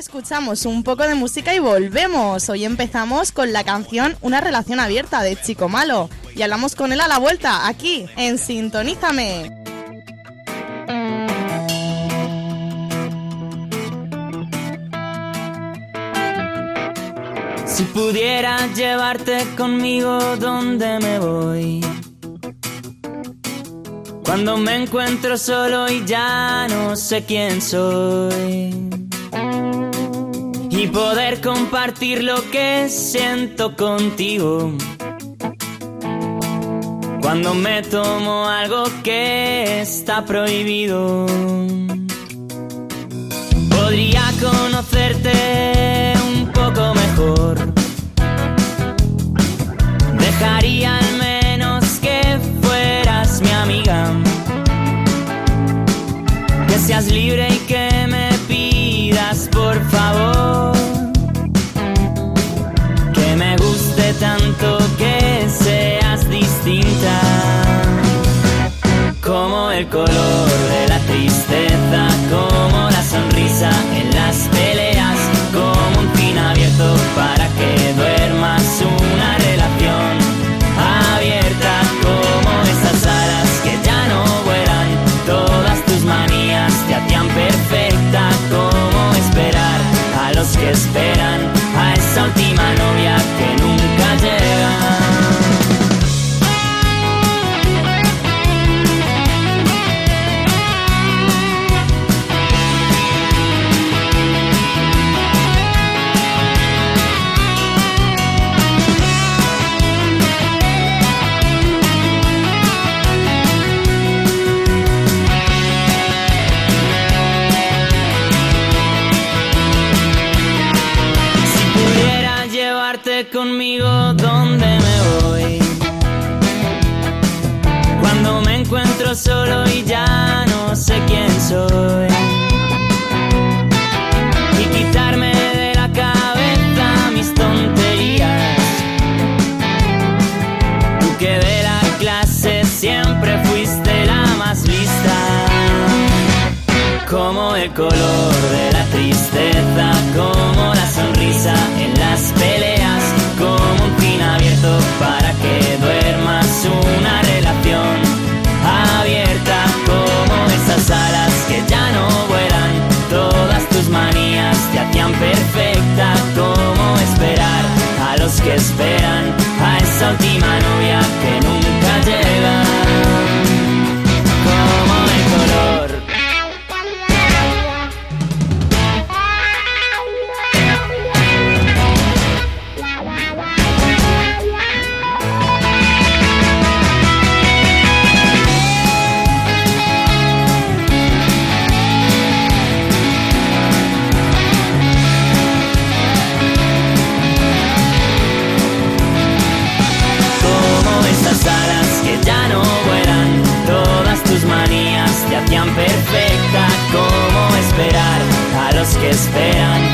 Escuchamos un poco de música y volvemos. Hoy empezamos con la canción Una relación abierta de Chico Malo y hablamos con él a la vuelta, aquí, en Sintonízame. Si pudiera llevarte conmigo donde me voy. Cuando me encuentro solo y ya no sé quién soy. Y poder compartir lo que siento contigo. Cuando me tomo algo que está prohibido. Podría conocerte un poco mejor. Dejaría al menos que fueras mi amiga. Que seas libre y que el color de la tristeza, llevarte conmigo donde me voy. Cuando me encuentro solo y ya no sé quién soy. Y quitarme de la cabeza mis tonterías. Tú que de la clase siempre fuiste la más lista como el color de la tristeza, a a los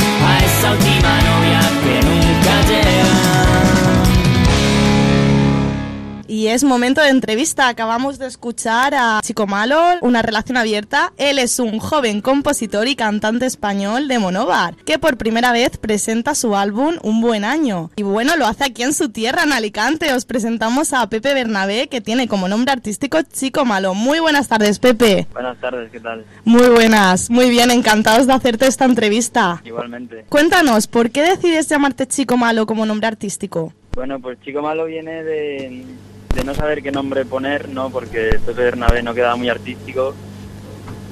es momento de entrevista. Acabamos de escuchar a Chico Malo, una relación abierta. Él es un joven compositor y cantante español de Monóvar, que por primera vez presenta su álbum Un Buen Año. Y bueno, lo hace aquí en su tierra, en Alicante. Os presentamos a Pepe Bernabé, que tiene como nombre artístico Chico Malo. Muy buenas tardes, Pepe. Buenas tardes, ¿qué tal? Muy buenas, muy bien, encantados de hacerte esta entrevista. Igualmente. Cuéntanos, ¿por qué decides llamarte Chico Malo como nombre artístico? Bueno, pues Chico Malo viene de, de no saber qué nombre poner, ¿no? Porque Pepe Bernabé no quedaba muy artístico.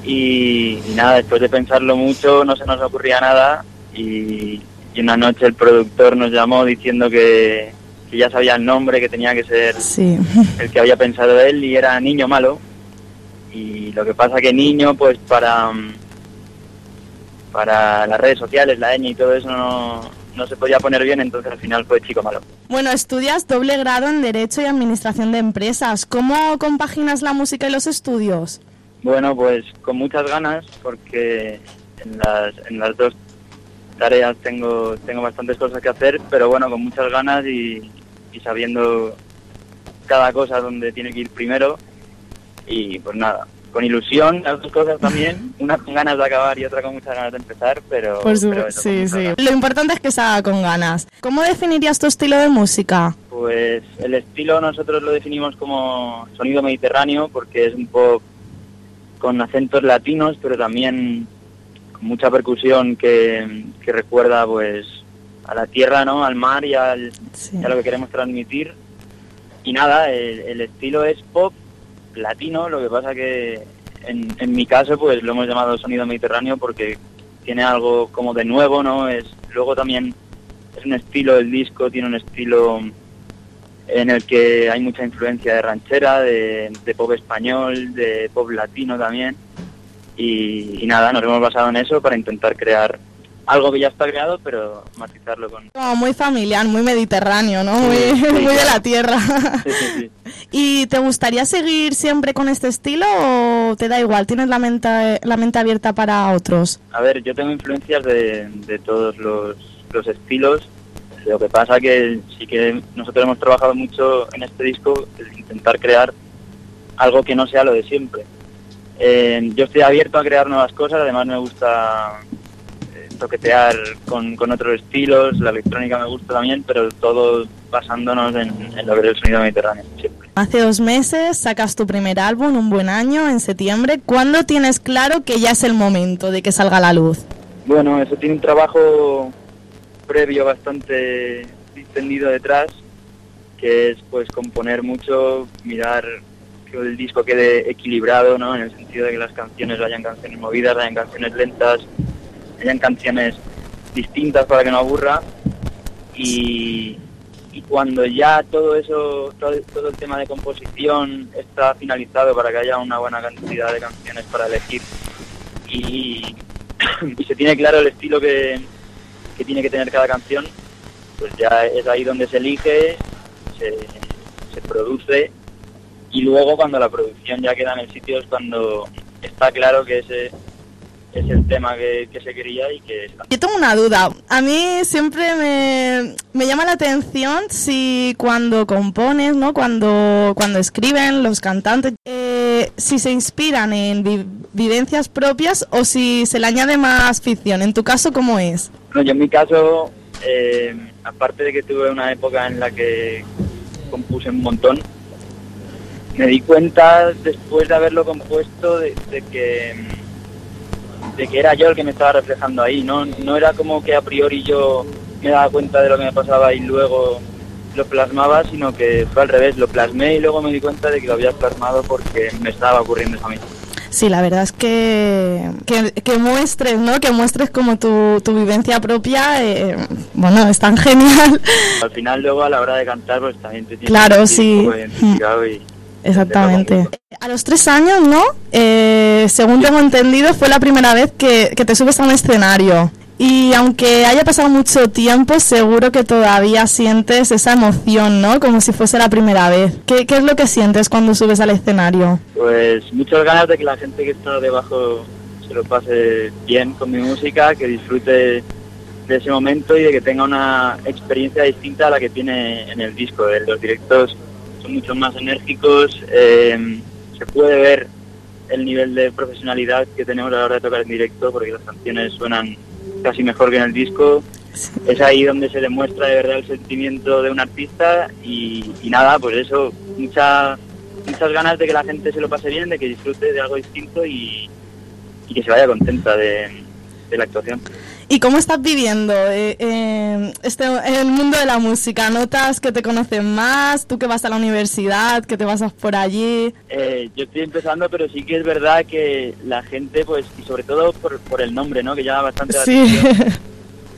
Y, y nada, después de pensarlo mucho no se nos ocurría nada y, y una noche el productor nos llamó diciendo que, que ya sabía el nombre, que tenía que ser Sí. el que había pensado él y era Niño Malo. Y lo que pasa que Niño, pues para, mm, para las redes sociales, la ñ y todo eso no, no se podía poner bien, entonces al final fue Chico Malo. Bueno, estudias doble grado en Derecho y Administración de Empresas. ¿Cómo compaginas la música y los estudios? Bueno, pues con muchas ganas, porque en las, en las dos tareas tengo, tengo bastantes cosas que hacer, pero bueno, con muchas ganas y, y sabiendo cada cosa donde tiene que ir primero. Y pues nada, con ilusión, las dos cosas también, una con ganas de acabar y otra con muchas ganas de empezar, pero... Por su- pero sí, sí. Lo importante es que se haga con ganas. ¿Cómo definirías tu estilo de música? Pues el estilo nosotros lo definimos como sonido mediterráneo porque es un pop con acentos latinos, pero también con mucha percusión que, que recuerda pues a la tierra, ¿no? Al mar y, al, Sí. y a lo que queremos transmitir. Y nada, el, el estilo es pop latino, lo que pasa que en, mi caso pues lo hemos llamado sonido mediterráneo porque tiene algo como de nuevo, ¿no? Es luego también es un estilo el disco, tiene un estilo en el que hay mucha influencia de ranchera, de, pop español, de pop latino también. Y nada, nos hemos basado en eso para intentar crear algo que ya está creado, pero matizarlo con... Como muy familiar, muy mediterráneo, ¿no? Muy, Sí, sí, muy de la tierra. Sí. ¿Y te gustaría seguir siempre con este estilo o te da igual? ¿Tienes la mente, la mente abierta para otros? A ver, yo tengo influencias de, de todos los, los estilos. Lo que pasa que sí que nosotros hemos trabajado mucho en este disco, el intentar crear algo que no sea lo de siempre. Eh, yo estoy abierto a crear nuevas cosas, además me gusta toquetear con, con otros estilos, la electrónica me gusta también, pero todo basándonos en, en lo que es el sonido mediterráneo, siempre. Hace dos meses sacas tu primer álbum, Un Buen Año, en septiembre. ¿Cuándo tienes claro que ya es el momento de que salga a la luz? Bueno, eso tiene un trabajo previo bastante extendido detrás, que es pues componer mucho, mirar que el disco quede equilibrado, ¿no? En el sentido de que las canciones hayan canciones movidas, hayan canciones lentas, hayan canciones distintas para que no aburra. Y, cuando ya todo eso, todo, todo el tema de composición está finalizado para que haya una buena cantidad de canciones para elegir y, y se tiene claro el estilo que, que tiene que tener cada canción, pues ya es ahí donde se elige, se, se produce y luego cuando la producción ya queda en el sitio es cuando está claro que ese es el tema que, que se quería y que. Yo tengo una duda. A mí siempre me, me llama la atención si cuando compones, ¿no? Cuando, cuando escriben los cantantes, eh, si se inspiran en vi- vivencias propias o si se le añade más ficción. En tu caso, ¿cómo es? Bueno, yo en mi caso, eh, aparte de que tuve una época en la que compuse un montón, me di cuenta después de haberlo compuesto de, de que de que era yo el que me estaba reflejando ahí, no no era como que a priori yo me daba cuenta de lo que me pasaba y luego lo plasmaba, sino que fue al revés, lo plasmé y luego me di cuenta de que lo había plasmado porque me estaba ocurriendo eso a mí. Sí, la verdad es que, que, que muestres, ¿no? Que muestres como tu, tu vivencia propia, eh, bueno, es tan genial. Al final luego a la hora de cantar pues también te tienes Claro, sí. un poco identificado y Exactamente. A los tres años, ¿no? Eh, según tengo entendido, fue la primera vez que, que te subes a un escenario. Y aunque haya pasado mucho tiempo, seguro que todavía sientes esa emoción, ¿no? Como si fuese la primera vez. ¿Qué, qué es lo que sientes cuando subes al escenario? Pues muchas ganas de que la gente que está debajo se lo pase bien con mi música, que disfrute de ese momento y de que tenga una experiencia distinta a la que tiene en el disco. Eh, Los directos son mucho más enérgicos, eh, se puede ver el nivel de profesionalidad que tenemos a la hora de tocar en directo porque las canciones suenan casi mejor que en el disco. Es ahí donde se demuestra de verdad el sentimiento de un artista y, y nada, pues eso, mucha, muchas ganas de que la gente se lo pase bien, de que disfrute de algo distinto y, y que se vaya contenta de, de la actuación. ¿Y cómo estás viviendo eh, eh, este, el mundo de la música? ¿Notas que te conocen más? ¿Tú que vas a la universidad, que te vas por allí? Eh, yo estoy empezando, pero sí que es verdad que la gente, pues, y sobre todo por, por el nombre, ¿no? Que llama bastante la Sí. atención.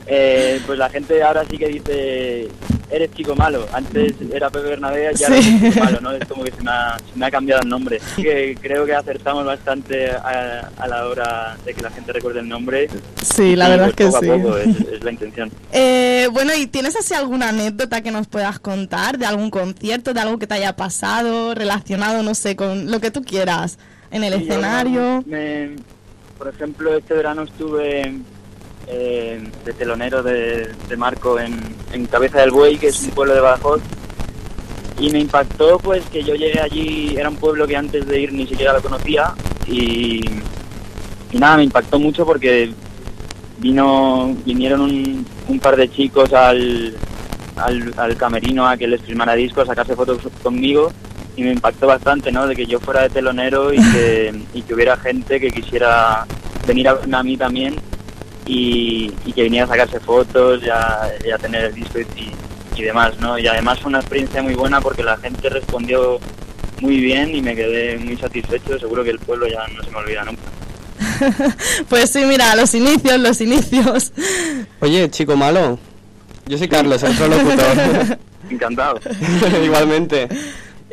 Eh, pues la gente ahora sí que dice, eres chico malo. Antes era Pepe Bernabé y ahora Sí. eres chico malo, ¿no? Es como que se me ha, se me ha cambiado el nombre. Así que creo que acertamos bastante a, a la hora de que la gente recuerde el nombre. Sí, la Y, verdad es pues, que poco sí. a poco es, es la intención. Eh, bueno, ¿y tienes así alguna anécdota que nos puedas contar de algún concierto, de algo que te haya pasado, relacionado, no sé, con lo que tú quieras, en el Sí, yo, escenario? me- por ejemplo, este verano estuve eh, de telonero de, de Marco en, en Cabeza del Buey, que es un pueblo de Badajoz, y me impactó pues que yo llegué allí, era un pueblo que antes de ir ni siquiera lo conocía, y, y nada, me impactó mucho porque vino vinieron un, un par de chicos al, al, al camerino a que les filmara discos, a sacarse fotos conmigo. Y me impactó bastante, ¿no? De que yo fuera de telonero y que, y que hubiera gente que quisiera venir a a mí también y, y que viniera a sacarse fotos y a, y a tener el disco y, y demás, ¿no? Y además fue una experiencia muy buena porque la gente respondió muy bien y me quedé muy satisfecho. Seguro que el pueblo ya no se me olvida nunca. Pues sí, mira, los inicios, los inicios. Oye, chico malo. Yo soy Carlos, el otro locutor. Encantado. Igualmente.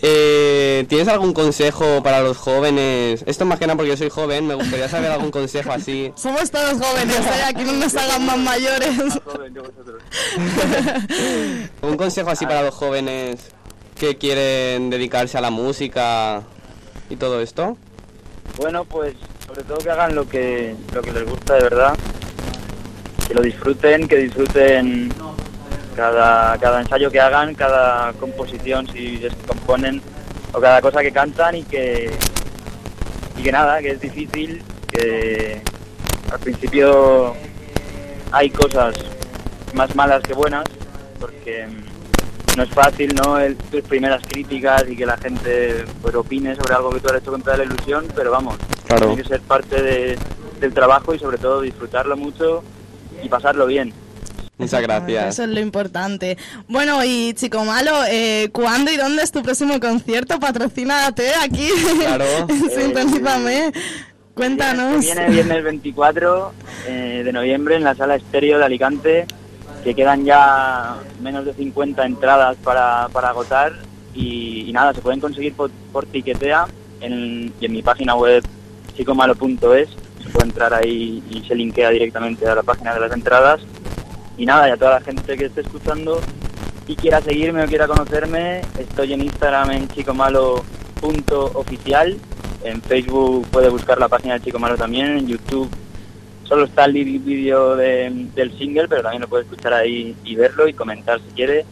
Eh, ¿Tienes algún consejo para los jóvenes? Esto más que nada porque yo soy joven, me gustaría saber algún consejo así. Somos todos jóvenes, ¿eh? Aquí no nos hagan más mayores. Un consejo así para los jóvenes que quieren dedicarse a la música y todo esto. Bueno, pues sobre todo que hagan lo que, lo que les gusta de verdad, que lo disfruten, que disfruten cada, cada ensayo que hagan, cada composición si es que componen o cada cosa que cantan y que, y que nada, que es difícil, que al principio hay cosas más malas que buenas, porque mm, no es fácil, ¿no? El- tus primeras críticas y que la gente pues opine sobre algo que tú has hecho con toda la ilusión, pero vamos, Claro. tiene que ser parte de- del trabajo y sobre todo disfrutarlo mucho y pasarlo bien. Muchas gracias. Eso es lo importante. Bueno, y chico malo, eh, ¿cuándo y dónde es tu próximo concierto? Patrocínate aquí. Claro. Sintonízame. Cuéntanos. Viene viernes 24 eh, de noviembre en la sala estéreo de Alicante, que quedan ya menos de 50 entradas para, para agotar y, y nada, se pueden conseguir por, por Tiquetea en, y en mi página web chicomalo.es, se puede entrar ahí y se linkea directamente a la página de las entradas. Y nada, y a toda la gente que esté escuchando y quiera seguirme o quiera conocerme, estoy en Instagram en chicomalo.oficial, en Facebook puede buscar la página de Chico Malo también, en YouTube solo está el vídeo de- del single, pero también lo puede escuchar ahí y verlo y comentar si quiere.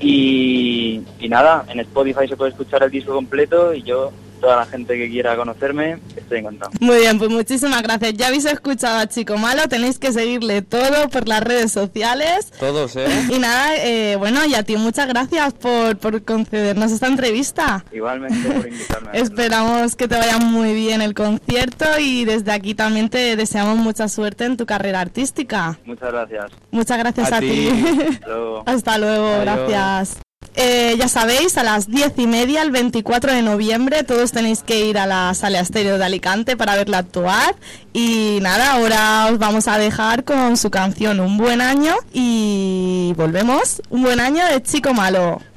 Y, y nada, en Spotify se puede escuchar el disco completo y yo, toda la gente que quiera conocerme, estoy encantado. Muy bien, pues muchísimas gracias. Ya habéis escuchado a Chico Malo, tenéis que seguirle todo por las redes sociales. Todos, ¿eh? Y nada, eh, bueno, y a ti muchas gracias por, por concedernos esta entrevista. Igualmente por invitarme. Esperamos que te vaya muy bien el concierto y desde aquí también te deseamos mucha suerte en tu carrera artística. Muchas gracias. Muchas gracias A a, ti. ti. Hasta luego. Hasta luego, Adiós. gracias. Eh, ya sabéis, a las diez y media, el 24 de noviembre, todos tenéis que ir a la sala estéreo de Alicante para verla actuar. Y nada, ahora os vamos a dejar con su canción Un buen año y volvemos. Un buen año de Chico Malo.